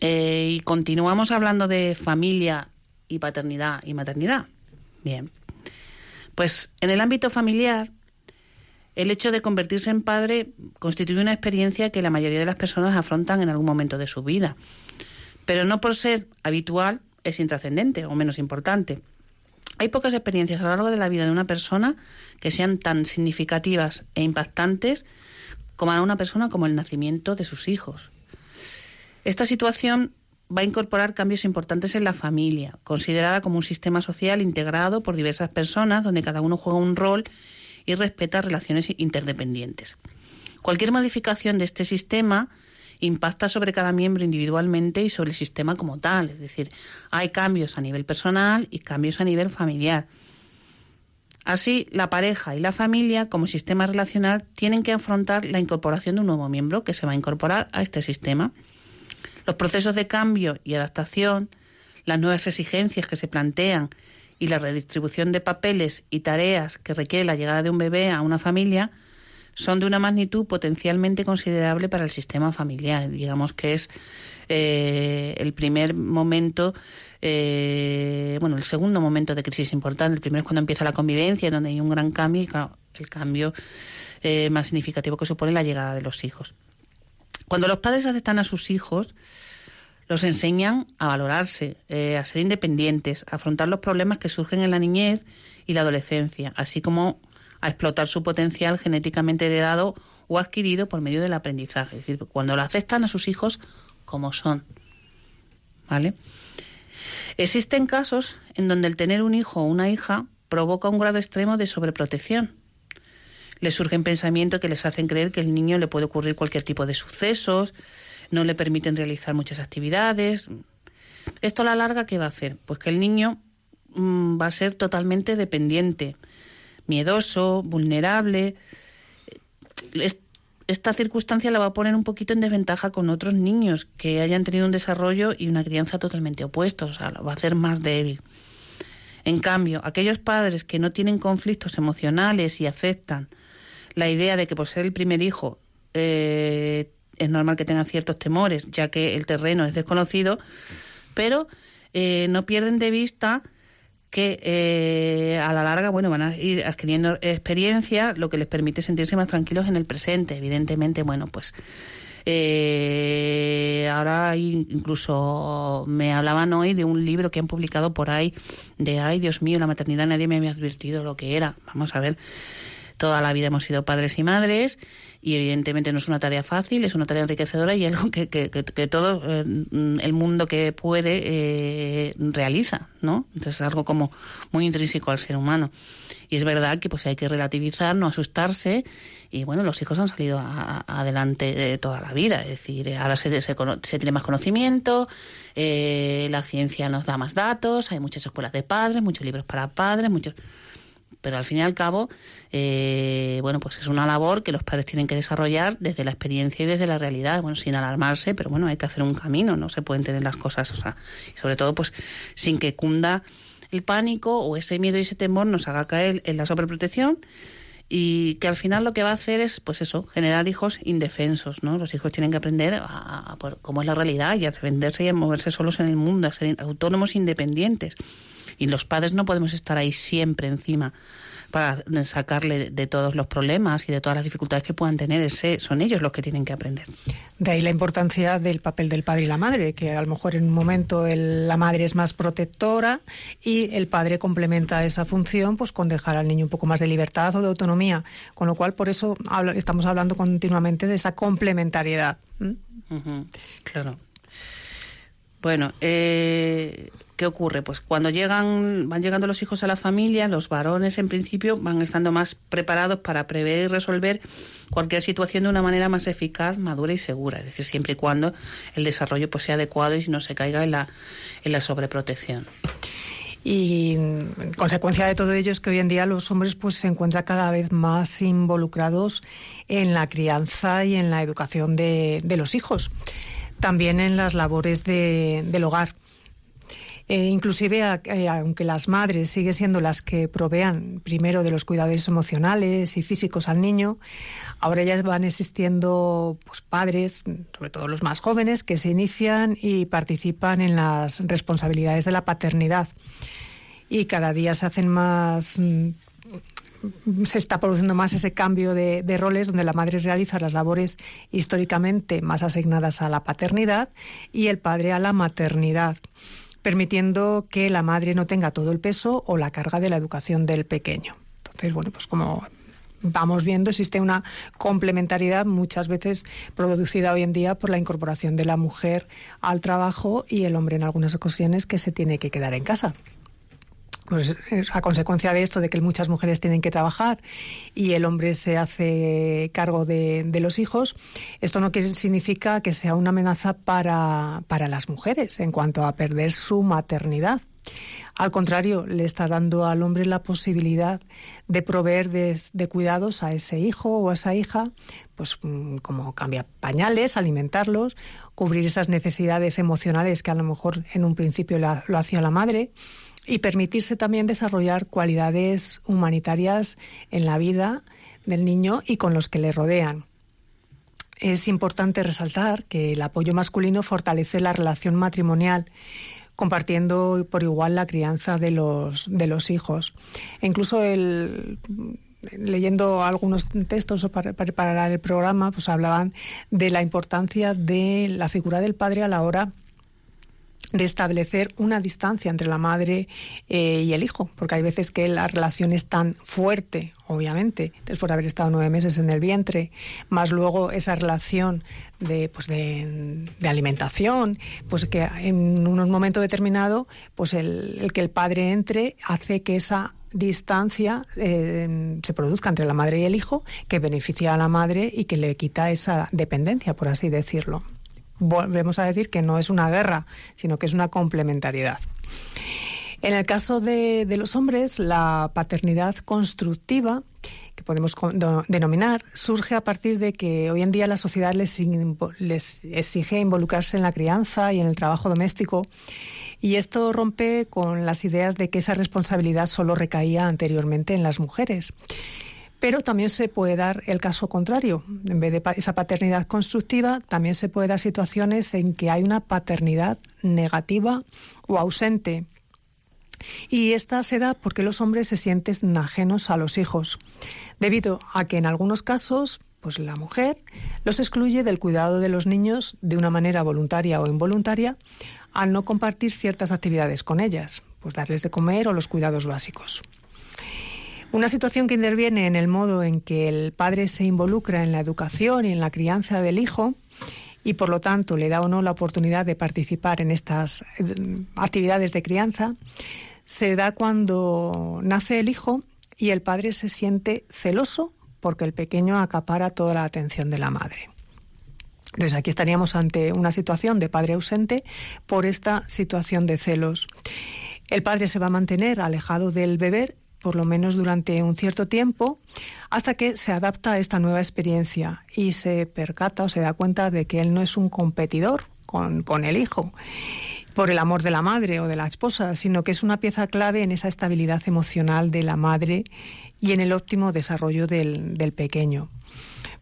Eh, y continuamos hablando de familia y paternidad y maternidad. Bien. Pues en el ámbito familiar, el hecho de convertirse en padre constituye una experiencia que la mayoría de las personas afrontan en algún momento de su vida. Pero no por ser habitual es intrascendente o menos importante. Hay pocas experiencias a lo largo de la vida de una persona que sean tan significativas e impactantes como a una persona como el nacimiento de sus hijos. Esta situación va a incorporar cambios importantes en la familia, considerada como un sistema social integrado por diversas personas donde cada uno juega un rol y respeta relaciones interdependientes. Cualquier modificación de este sistema impacta sobre cada miembro individualmente y sobre el sistema como tal. Es decir, hay cambios a nivel personal y cambios a nivel familiar. Así, la pareja y la familia, como sistema relacional, tienen que afrontar la incorporación de un nuevo miembro que se va a incorporar a este sistema. Los procesos de cambio y adaptación, las nuevas exigencias que se plantean y la redistribución de papeles y tareas que requiere la llegada de un bebé a una familia son de una magnitud potencialmente considerable para el sistema familiar. Digamos que es eh, el primer momento, eh, bueno, el segundo momento de crisis importante. El primero es cuando empieza la convivencia, donde hay un gran cambio y el cambio eh, más significativo que supone la llegada de los hijos. Cuando los padres aceptan a sus hijos, los enseñan a valorarse, eh, a ser independientes, a afrontar los problemas que surgen en la niñez y la adolescencia, así como a explotar su potencial genéticamente heredado o adquirido por medio del aprendizaje. Es decir, cuando lo aceptan a sus hijos como son. ¿Vale? Existen casos en donde el tener un hijo o una hija provoca un grado extremo de sobreprotección. Les surgen pensamientos que les hacen creer que al niño le puede ocurrir cualquier tipo de sucesos, no le permiten realizar muchas actividades. Esto a la larga, ¿qué va a hacer? Pues que el niño mm, va a ser totalmente dependiente, miedoso, vulnerable. Esta circunstancia la va a poner un poquito en desventaja con otros niños que hayan tenido un desarrollo y una crianza totalmente opuestos, o sea, lo va a hacer más débil. En cambio, aquellos padres que no tienen conflictos emocionales y aceptan la idea de que por ser el primer hijo eh, es normal que tengan ciertos temores, ya que el terreno es desconocido, pero eh, no pierden de vista que eh, a la larga bueno van a ir adquiriendo experiencia lo que les permite sentirse más tranquilos en el presente evidentemente bueno pues eh, ahora incluso me hablaban hoy de un libro que han publicado por ahí de, ay Dios mío, la maternidad nadie me había advertido lo que era. Vamos a ver, toda la vida hemos sido padres y madres y evidentemente no es una tarea fácil, es una tarea enriquecedora y algo que, que, que, todo eh, el mundo que puede eh, realiza, ¿no? Entonces es algo como muy intrínseco al ser humano. Y es verdad que pues hay que relativizar, no asustarse y bueno, los hijos han salido adelante de toda la vida, es decir, ahora se, se, tiene más conocimiento, eh, la ciencia nos da más datos, hay muchas escuelas de padres, muchos libros para padres, muchos pero al fin y al cabo, eh, bueno, pues es una labor que los padres tienen que desarrollar desde la experiencia y desde la realidad, bueno, sin alarmarse, pero bueno, hay que hacer un camino, no se pueden tener las cosas, o sea, sobre todo, pues, sin que cunda el pánico o ese miedo y ese temor nos haga caer en la sobreprotección y que al final lo que va a hacer es, pues eso, generar hijos indefensos, ¿no? Los hijos tienen que aprender a, cómo es la realidad y a defenderse y a moverse solos en el mundo, a ser autónomos independientes. Y los padres no podemos estar ahí siempre encima para sacarle de todos los problemas y de todas las dificultades que puedan tener. Ese, son ellos los que tienen que aprender. De ahí la importancia del papel del padre y la madre, que a lo mejor en un momento la madre es más protectora y el padre complementa esa función pues con dejar al niño un poco más de libertad o de autonomía. Con lo cual, por eso estamos hablando continuamente de esa complementariedad. claro. Bueno, eh, ¿Qué ocurre? Pues cuando llegan, van llegando los hijos a la familia, los varones en principio van estando más preparados para prever y resolver cualquier situación de una manera más eficaz, madura y segura. Es decir, siempre y cuando el desarrollo pues, sea adecuado y no se caiga en la, en la sobreprotección. Y consecuencia de todo ello es que hoy en día los hombres pues se encuentran cada vez más involucrados en la crianza y en la educación de, los hijos, también en las labores del hogar. Eh, inclusive, eh, aunque las madres siguen siendo las que provean primero de los cuidados emocionales y físicos al niño, ahora ya van existiendo pues, padres, sobre todo los más jóvenes, que se inician y participan en las responsabilidades de la paternidad. Y cada día se hacen más mm, se está produciendo más ese cambio de, de, roles donde la madre realiza las labores históricamente más asignadas a la paternidad y el padre a la maternidad permitiendo que la madre no tenga todo el peso o la carga de la educación del pequeño. Entonces, bueno, pues como vamos viendo, existe una complementariedad muchas veces producida hoy en día por la incorporación de la mujer al trabajo y el hombre en algunas ocasiones que se tiene que quedar en casa pues a consecuencia de esto, de que muchas mujeres tienen que trabajar y el hombre se hace cargo de, los hijos, esto no significa que sea una amenaza para, para las mujeres en cuanto a perder su maternidad. Al contrario, le está dando al hombre la posibilidad de proveer de, cuidados a ese hijo o a esa hija, pues mm, como cambiar pañales, alimentarlos, cubrir esas necesidades emocionales que a lo mejor en un principio lo hacía la madre y permitirse también desarrollar cualidades humanitarias en la vida del niño y con los que le rodean. Es importante resaltar que el apoyo masculino fortalece la relación matrimonial compartiendo por igual la crianza de los, de los hijos. E incluso leyendo algunos textos para preparar el programa, pues hablaban de la importancia de la figura del padre a la hora de establecer una distancia entre la madre eh, y el hijo, porque hay veces que la relación es tan fuerte, obviamente, después de haber estado nueve meses en el vientre, más luego esa relación de, pues de, alimentación, pues que en un momento determinado, pues el, que el padre entre hace que esa distancia eh, se produzca entre la madre y el hijo, que beneficia a la madre y que le quita esa dependencia, por así decirlo volvemos a decir que no es una guerra, sino que es una complementariedad. En el caso de, los hombres, la paternidad constructiva, que podemos denominar, surge a partir de que hoy en día la sociedad les, les exige involucrarse en la crianza y en el trabajo doméstico, y esto rompe con las ideas de que esa responsabilidad solo recaía anteriormente en las mujeres. Pero también se puede dar el caso contrario. En vez de esa paternidad constructiva, también se puede dar situaciones en que hay una paternidad negativa o ausente. Y esta se da porque los hombres se sienten ajenos a los hijos, debido a que en algunos casos pues la mujer los excluye del cuidado de los niños de una manera voluntaria o involuntaria al no compartir ciertas actividades con ellas, pues darles de comer o los cuidados básicos. Una situación que interviene en el modo en que el padre se involucra en la educación y en la crianza del hijo y por lo tanto le da o no la oportunidad de participar en estas eh, actividades de crianza, se da cuando nace el hijo y el padre se siente celoso porque el pequeño acapara toda la atención de la madre. Entonces aquí estaríamos ante una situación de padre ausente por esta situación de celos. El padre se va a mantener alejado del bebé por lo menos durante un cierto tiempo, hasta que se adapta a esta nueva experiencia y se percata o se da cuenta de que él no es un competidor con, con el hijo por el amor de la madre o de la esposa, sino que es una pieza clave en esa estabilidad emocional de la madre y en el óptimo desarrollo del, del pequeño.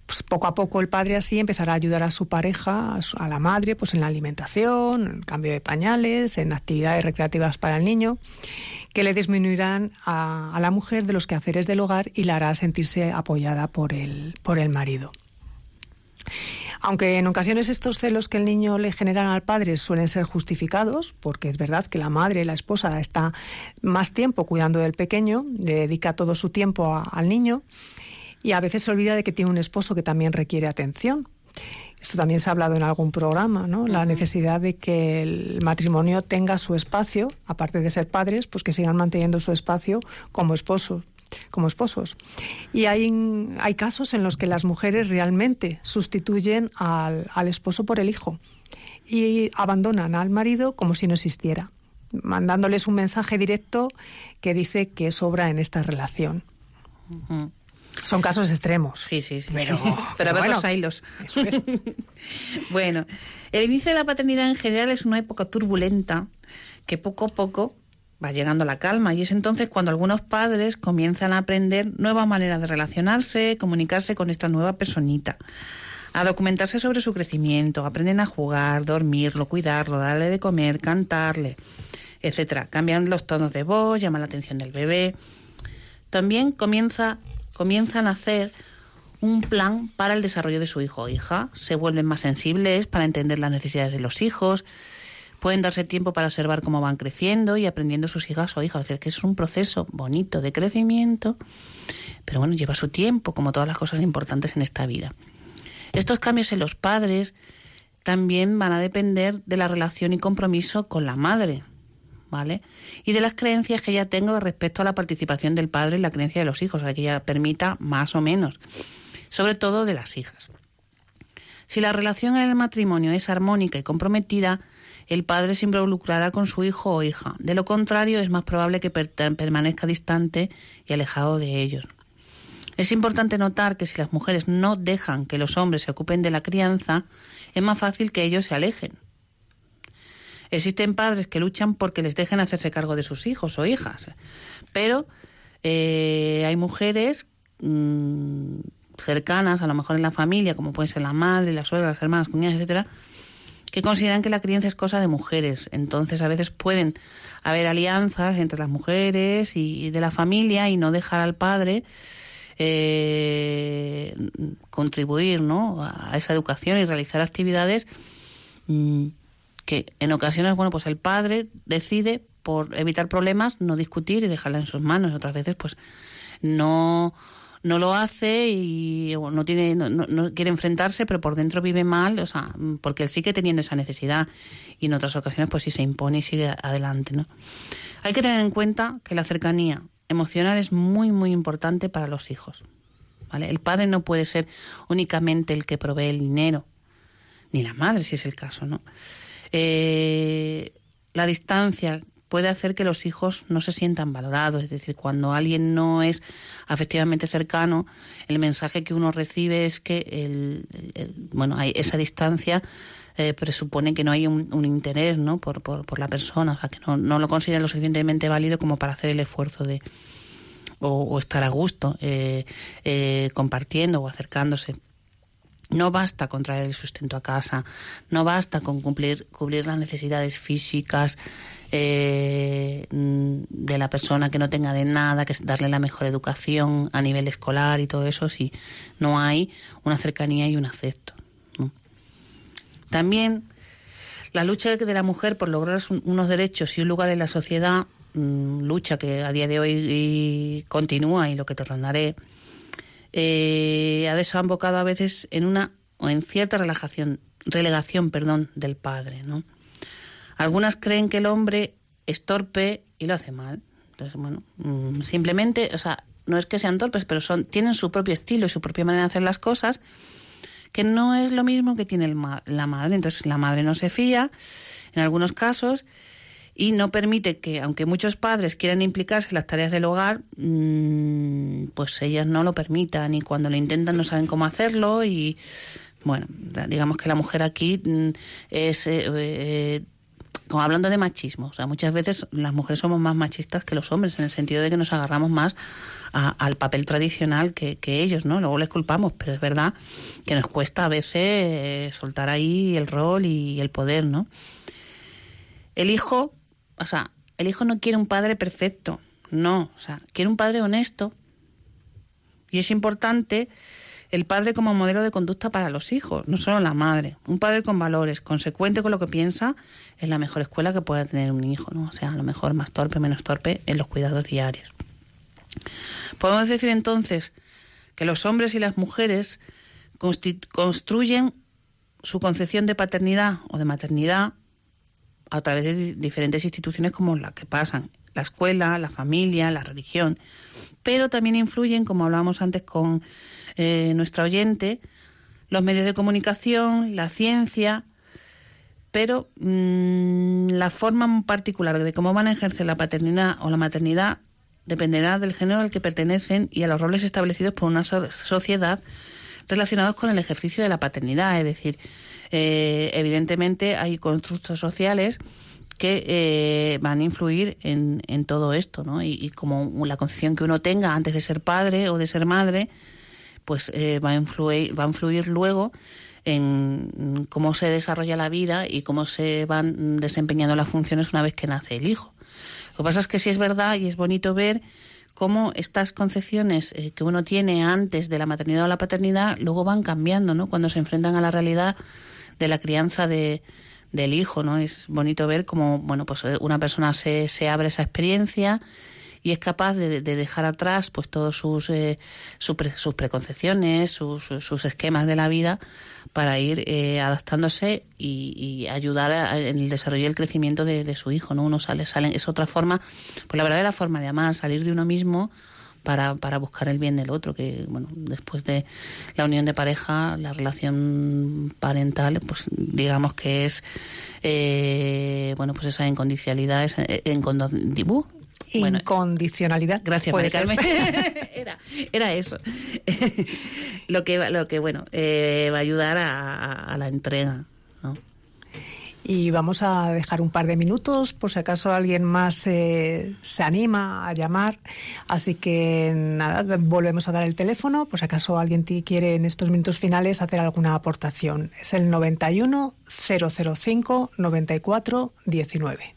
Pues poco a poco el padre así empezará a ayudar a su pareja, a, la madre, pues en la alimentación, en el cambio de pañales, en actividades recreativas para el niño, que le disminuirán a, a la mujer de los quehaceres del hogar y la hará sentirse apoyada por el, por el marido. Aunque en ocasiones estos celos que el niño le generan al padre suelen ser justificados, porque es verdad que la madre, la esposa, está más tiempo cuidando del pequeño, le dedica todo su tiempo al niño y a veces se olvida de que tiene un esposo que también requiere atención. Esto también se ha hablado en algún programa, ¿no? La necesidad de que el matrimonio tenga su espacio, aparte de ser padres, pues que sigan manteniendo su espacio como esposos como esposos. Y hay, hay casos en los que las mujeres realmente sustituyen al, al esposo por el hijo y abandonan al marido como si no existiera, mandándoles un mensaje directo que dice que sobra en esta relación. Son casos extremos. Sí, sí, sí. Pero, *laughs* pero a ver los hilos. *laughs* bueno, el inicio de la paternidad en general es una época turbulenta que poco a poco va llegando la calma y es entonces cuando algunos padres comienzan a aprender nuevas maneras de relacionarse, comunicarse con esta nueva personita, a documentarse sobre su crecimiento, aprenden a jugar, dormirlo, cuidarlo, darle de comer, cantarle, etcétera. Cambian los tonos de voz, llama la atención del bebé. También comienza, comienzan a hacer un plan para el desarrollo de su hijo o hija. Se vuelven más sensibles para entender las necesidades de los hijos, pueden darse tiempo para observar cómo van creciendo y aprendiendo sus hijas o hijas. Es decir, que es un proceso bonito de crecimiento, pero bueno, lleva su tiempo, como todas las cosas importantes en esta vida. Estos cambios en los padres también van a depender de la relación y compromiso con la madre, ¿vale? Y de las creencias que ella tenga respecto a la participación del padre en la creencia de los hijos, o sea, que ella permita más o menos, sobre todo de las hijas. Si la relación en el matrimonio es armónica y comprometida, el padre se involucrará con su hijo o hija. De lo contrario, es más probable que permanezca distante y alejado de ellos. Es importante notar que si las mujeres no dejan que los hombres se ocupen de la crianza, es más fácil que ellos se alejen. Existen padres que luchan porque les dejen hacerse cargo de sus hijos o hijas, pero eh, hay mujeres mm, cercanas, a lo mejor en la familia, como pueden ser la madre, la suegra, las hermanas, cuñadas, etcétera, que consideran que la crianza es cosa de mujeres. Entonces, a veces pueden haber alianzas entre las mujeres y, de la familia y no dejar al padre eh, contribuir ¿no? a esa educación y realizar actividades mm, que en ocasiones, bueno, pues el padre decide por evitar problemas no discutir y dejarla en sus manos. Otras veces, pues no no lo hace y no tiene no, quiere enfrentarse pero por dentro vive mal o sea porque él sigue teniendo esa necesidad. Y en otras ocasiones pues sí se impone y sigue adelante no hay que tener en cuenta que la cercanía emocional es muy muy importante para los hijos vale el padre no puede ser únicamente el que provee el dinero ni la madre si es el caso no eh, la distancia puede hacer que los hijos no se sientan valorados. Es decir, cuando alguien no es afectivamente cercano, el mensaje que uno recibe es que el, bueno, hay esa distancia eh, presupone que no hay un, interés ¿no? Por, por, la persona, o sea, que no, no lo considera lo suficientemente válido como para hacer el esfuerzo de o, estar a gusto eh, eh, compartiendo o acercándose. No basta con traer el sustento a casa, no basta con cumplir, cubrir las necesidades físicas eh, de la persona que no tenga de nada, que es darle la mejor educación a nivel escolar y todo eso, si no hay una cercanía y un afecto. También la lucha de la mujer por lograr unos derechos y un lugar en la sociedad, mm, lucha que a día de hoy continúa y lo que te rondaré, eh, ha desembocado a veces en una o en cierta relajación, relegación perdón, del padre. ¿no? Algunas creen que el hombre es torpe y lo hace mal. Entonces, bueno, mm, simplemente, o sea, no es que sean torpes, pero son, tienen su propio estilo y su propia manera de hacer las cosas, que no es lo mismo que tiene la madre. Entonces, la madre no se fía en algunos casos y no permite que, aunque muchos padres quieran implicarse en las tareas del hogar, mm, pues ellas no lo permitan y cuando lo intentan no saben cómo hacerlo y bueno, digamos que la mujer aquí mm, es... Eh, eh, como hablando de machismo, o sea, muchas veces las mujeres somos más machistas que los hombres, en el sentido de que nos agarramos más al papel tradicional que, ellos, ¿no? Luego les culpamos, pero es verdad que nos cuesta a veces eh, soltar ahí el rol y el poder, ¿no? El hijo o sea, el hijo no quiere un padre perfecto, no, o sea, quiere un padre honesto. Y es importante el padre como modelo de conducta para los hijos, no solo la madre. Un padre con valores, consecuente con lo que piensa, es la mejor escuela que pueda tener un hijo, ¿no? O sea, a lo mejor más torpe, menos torpe en los cuidados diarios. Podemos decir entonces que los hombres y las mujeres construyen su concepción de paternidad o de maternidad a través de diferentes instituciones como las que pasan, la escuela, la familia, la religión, pero también influyen, como hablábamos antes con eh, nuestra oyente, los medios de comunicación, la ciencia, pero mm, la forma particular de cómo van a ejercer la paternidad o la maternidad dependerá del género al que pertenecen y a los roles establecidos por una sociedad relacionados con el ejercicio de la paternidad, es decir, eh, evidentemente hay constructos sociales que eh, van a influir en, en todo esto, ¿no? Y, como la concepción que uno tenga antes de ser padre o de ser madre, pues eh, va, a influir, va a influir luego en cómo se desarrolla la vida y cómo se van desempeñando las funciones una vez que nace el hijo. Lo que pasa es que sí es verdad y es bonito ver cómo estas concepciones que uno tiene antes de la maternidad o la paternidad luego van cambiando, ¿no? Cuando se enfrentan a la realidad de la crianza de, del hijo, ¿no? Es bonito ver cómo, bueno, pues eh, una persona se, se abre esa experiencia y es capaz de, dejar atrás pues todos sus, eh, sus preconcepciones, sus, sus, esquemas de la vida para ir eh, adaptándose y, ayudar en el desarrollo y el crecimiento de, de, su hijo, ¿no? Uno sale, sale, es otra forma, pues la verdad es la forma de amar, salir de uno mismo para, para buscar el bien del otro, que bueno, después de la unión de pareja, la relación parental, pues digamos que es eh, bueno pues esa incondicionalidad, esa, incondicionalidad. Gracias, María Carmen. *laughs* *laughs* era, era eso. *laughs* lo que lo que bueno eh, va a ayudar a, a la entrega, ¿no? y vamos a dejar un par de minutos por si acaso alguien más eh, se anima a llamar. Así que nada, volvemos a dar el teléfono por si acaso alguien quiere en estos minutos finales hacer alguna aportación. Es el 91 005 94 19.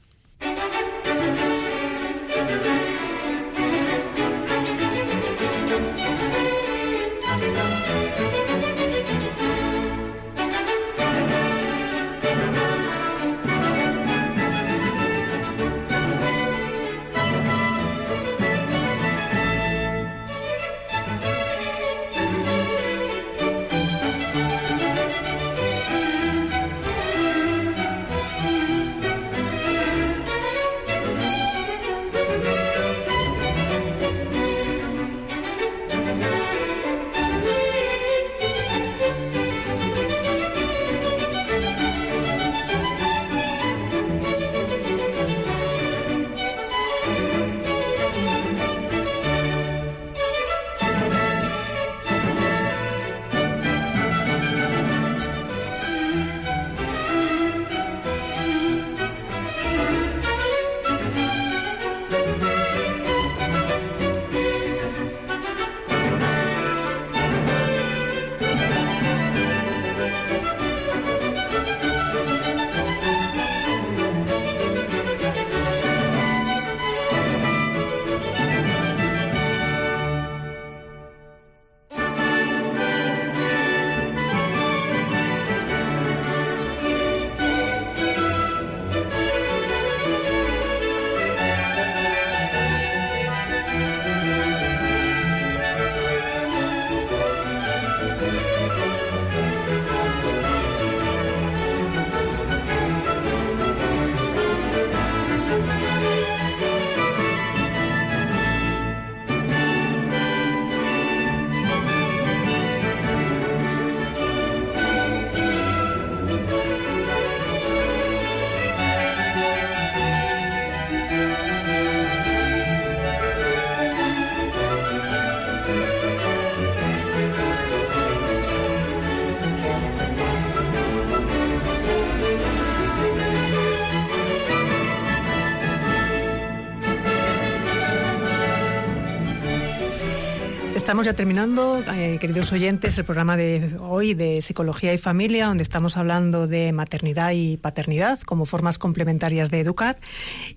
Estamos ya terminando, eh, queridos oyentes, el programa de hoy de Psicología y Familia, donde estamos hablando de maternidad y paternidad como formas complementarias de educar.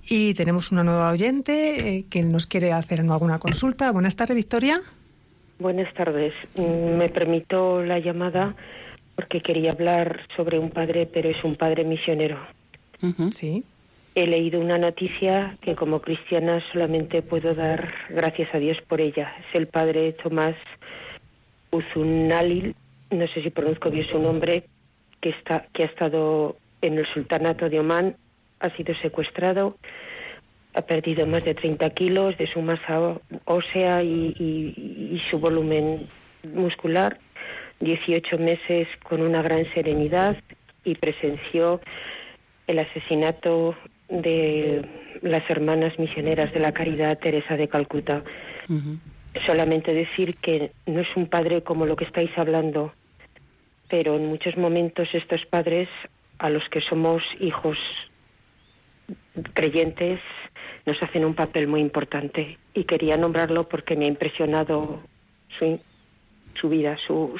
Y tenemos una nueva oyente eh, que nos quiere hacer alguna consulta. Buenas tardes, Victoria. Buenas tardes. Mm, me permito la llamada porque quería hablar sobre un padre, pero es un padre misionero. Sí. He leído una noticia que como cristiana solamente puedo dar gracias a Dios por ella. Es el padre Tomás Uzunalil, no sé si pronuncio bien su nombre, que, está, que ha estado en el sultanato de Omán, ha sido secuestrado, ha perdido más de 30 kilos de su masa ósea y, su volumen muscular, 18 meses con una gran serenidad y presenció el asesinato de las hermanas misioneras de la caridad Teresa de Calcuta. Solamente decir que no es un padre como lo que estáis hablando, pero en muchos momentos estos padres a los que somos hijos creyentes nos hacen un papel muy importante y quería nombrarlo porque me ha impresionado su, su vida, su,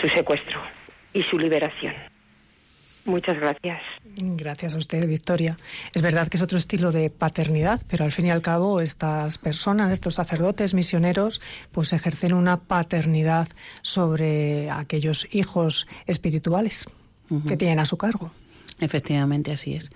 su secuestro y su liberación. Muchas gracias. Gracias a usted, Victoria. Es verdad que es otro estilo de paternidad, pero al fin y al cabo estas personas, estos sacerdotes misioneros, pues ejercen una paternidad sobre aquellos hijos espirituales que tienen a su cargo. Efectivamente, así es.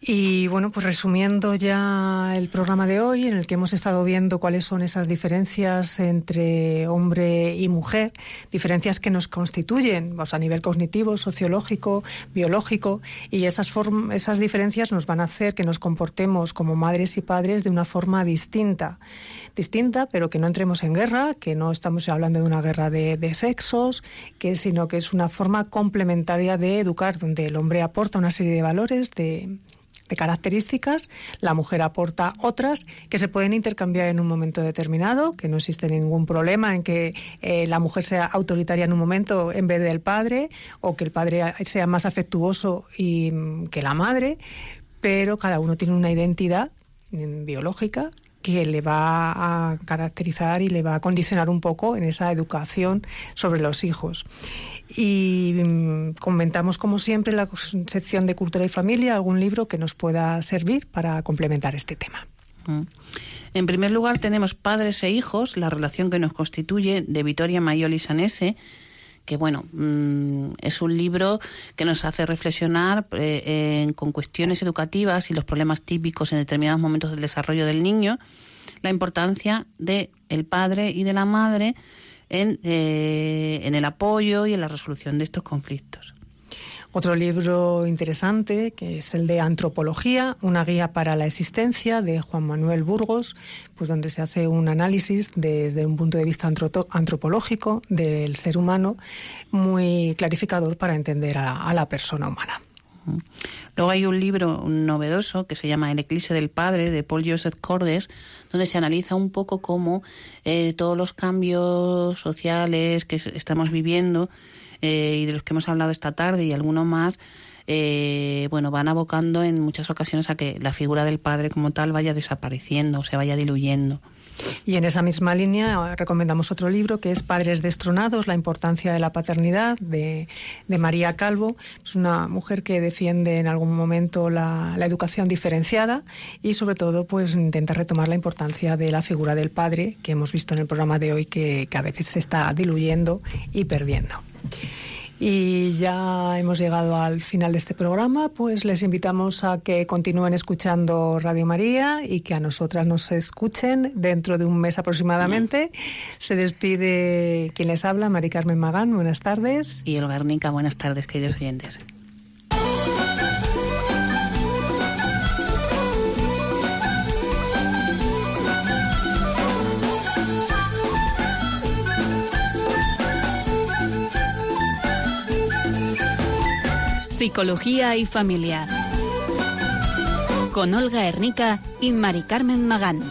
Y bueno, pues resumiendo ya el programa de hoy, en el que hemos estado viendo cuáles son esas diferencias entre hombre y mujer, diferencias que nos constituyen pues, a nivel cognitivo, sociológico, biológico, y esas, esas diferencias nos van a hacer que nos comportemos como madres y padres de una forma distinta. Distinta, pero que no entremos en guerra, que no estamos hablando de una guerra de, de sexos, que, sino que es una forma complementaria de educar, donde el hombre aporta una serie de valores, de de características, la mujer aporta otras que se pueden intercambiar en un momento determinado, que no existe ningún problema en que eh, la mujer sea autoritaria en un momento en vez del padre, o que el padre sea más afectuoso y, mm, que la madre, pero cada uno tiene una identidad mm, biológica que le va a caracterizar y le va a condicionar un poco en esa educación sobre los hijos. Y mm, comentamos, como siempre, en la sección de Cultura y Familia algún libro que nos pueda servir para complementar este tema. Mm. En primer lugar, tenemos Padres e Hijos, la relación que nos constituye, de Vittoria Maioli Sanese, que bueno, mm, es un libro que nos hace reflexionar eh, con cuestiones educativas y los problemas típicos en determinados momentos del desarrollo del niño, la importancia de el padre y de la madre en, eh, en el apoyo y en la resolución de estos conflictos. Otro libro interesante, que es el de Antropología, una guía para la existencia, de Juan Manuel Burgos, pues donde se hace un análisis desde un punto de vista antropológico del ser humano, muy clarificador para entender a, la persona humana. Luego hay un libro novedoso que se llama El Eclipse del Padre de Paul Joseph Cordes, donde se analiza un poco cómo eh, todos los cambios sociales que estamos viviendo eh, y de los que hemos hablado esta tarde y algunos más, eh, bueno, van abocando en muchas ocasiones a que la figura del padre como tal vaya desapareciendo, o se vaya diluyendo. Y en esa misma línea recomendamos otro libro que es Padres destronados, la importancia de la paternidad, de, María Calvo. Es una mujer que defiende en algún momento la, educación diferenciada y sobre todo pues intenta retomar la importancia de la figura del padre que hemos visto en el programa de hoy que, que a veces se está diluyendo y perdiendo. Y ya hemos llegado al final de este programa, pues les invitamos a que continúen escuchando Radio María y que a nosotras nos escuchen dentro de un mes aproximadamente. Se despide quien les habla, Mari Carmen Magán, buenas tardes. Y Olga Garnica, buenas tardes, queridos oyentes. Psicología y Familia. Con Olga Hernica y Mari Carmen Magán.